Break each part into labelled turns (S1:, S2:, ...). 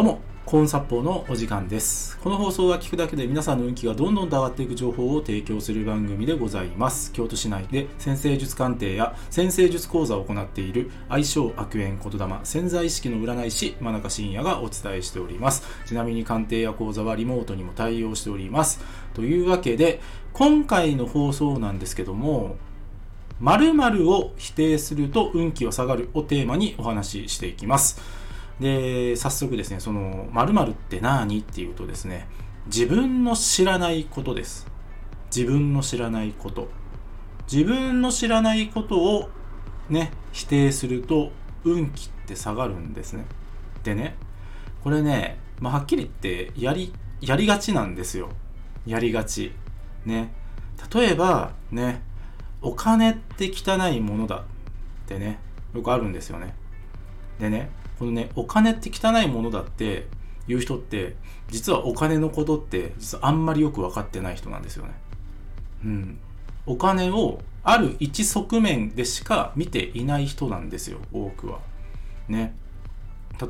S1: どうも、コーン殺法のお時間です。この放送は聞くだけで皆さんの運気がどんどんと上がっていく情報を提供する番組でございます。京都市内で先生術鑑定や先生術講座を行っている愛称悪縁言霊潜在意識の占い師真中信也がお伝えしております。ちなみに鑑定や講座はリモートにも対応しております。というわけで、今回の放送なんですけども、〇〇を否定すると運気は下がるをテーマにお話ししていきます。で、早速ですね、その〇〇って何？っていうとですね、自分の知らないことです。自分の知らないこと。自分の知らないことをね、否定すると運気って下がるんですね。でね、これね、まあ、はっきり言ってやり、やりがちなんですよ。やりがち。ね。例えば、ね、お金って汚いものだってね、よくあるんですよね。でね、このね、お金って汚いものだって言う人って、実はお金のことって、実はあんまりよく分かってない人なんですよね。うん。お金をある一側面でしか見ていない人なんですよ、多くは。ね。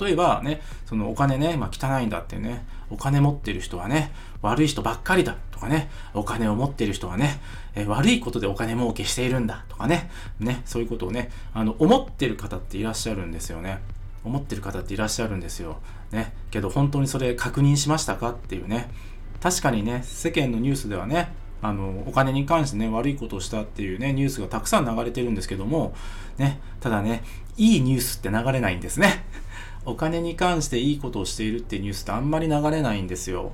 S1: 例えばね、そのお金ね、まあ、汚いんだってね、お金持ってる人はね、悪い人ばっかりだとかね、お金を持ってる人はね、え悪いことでお金儲けしているんだとかね、ね、そういうことをね、あの、思ってる方っていらっしゃるんですよね。思ってる方っていらっしゃるんですよ。ね。けど本当にそれ確認しましたかっていうね。確かにね、世間のニュースではね、あの、お金に関してね、悪いことをしたっていうね、ニュースがたくさん流れてるんですけども、ね、ただね、いいニュースって流れないんですね。お金に関していいことをしているっていうニュースってあんまり流れないんですよ。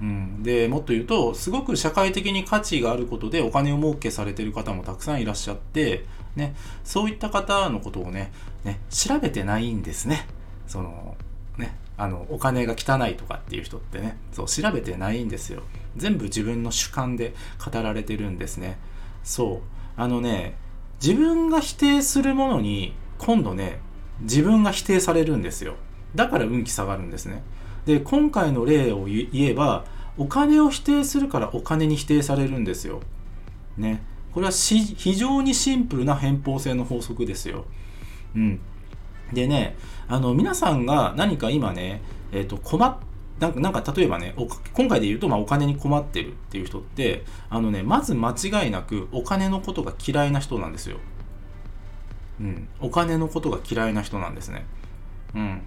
S1: うん、でもっと言うとすごく社会的に価値があることでお金を儲けされてる方もたくさんいらっしゃって、ね、そういった方のことをねね調べてないんですね。そのねあのお金が汚いとかっていう人ってねそう調べてないんですよ。全部自分の主観で語られてるんですね。そうあのね自分が否定するものに今度ね自分が否定されるんですよ。だから運気下がるんですね。で、今回の例を言えば、お金を否定するからお金に否定されるんですよ。ね。これは非常にシンプルな偏方性の法則ですよ。うん。でね、あの、皆さんが何か今ね、え、ー、と、困っなんか、なんか例えばね、今回で言うと、まあ、お金に困ってるっていう人って、あのね、まず間違いなくお金のことが嫌いな人なんですよ。うん。お金のことが嫌いな人なんですね。うん。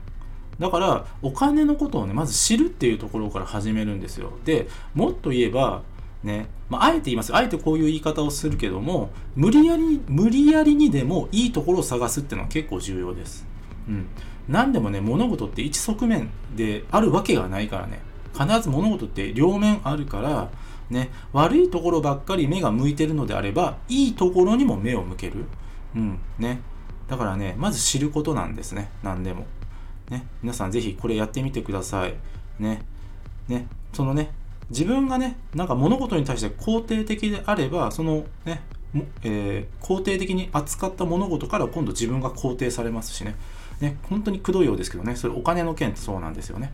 S1: だから、お金のことをね、まず知るっていうところから始めるんですよ。で、もっと言えば、ね、まあ、あえて言います。あえてこういう言い方をするけども、無理やり、無理やりにでもいいところを探すっていうのは結構重要です。うん。何でもね、物事って一側面であるわけがないからね。必ず物事って両面あるから、ね、悪いところばっかり目が向いてるのであれば、いいところにも目を向ける。うん、ね。だからね、まず知ることなんですね。何でも。ね、皆さんぜひこれやってみてください。ね。ね、そのね、自分がね、なんか物事に対して肯定的であれば、そのね、えー、肯定的に扱った物事から今度自分が肯定されますしね。ね、本当にくどいようですけどね、それお金の件ってそうなんですよね。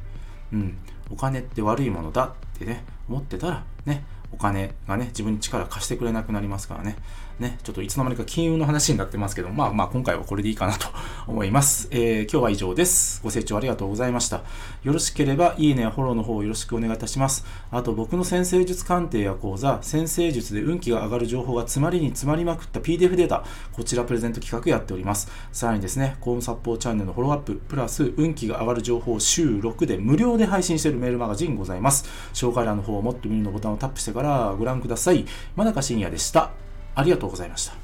S1: うん。お金って悪いものだってね、思ってたら、ね、お金がね、自分に力貸してくれなくなりますからね。ね、ちょっといつの間にか金融の話になってますけど、まあまあ今回はこれでいいかなと思います。えー、今日は以上です。ご清聴ありがとうございました。よろしければ、いいねやフォローの方よろしくお願いいたします。あと僕の先生術鑑定や講座、先生術で運気が上がる情報が詰まりに詰まりまくった PDF データ、こちらプレゼント企画やっております。さらにですね、コームサッポーチャンネルのフォローアップ、プラス運気が上がる情報を週6で無料で配信しているメールマガジンございます。紹介欄の方をもっと見るのボタンをタップしてからご覧ください。真中信也でした。ありがとうございました。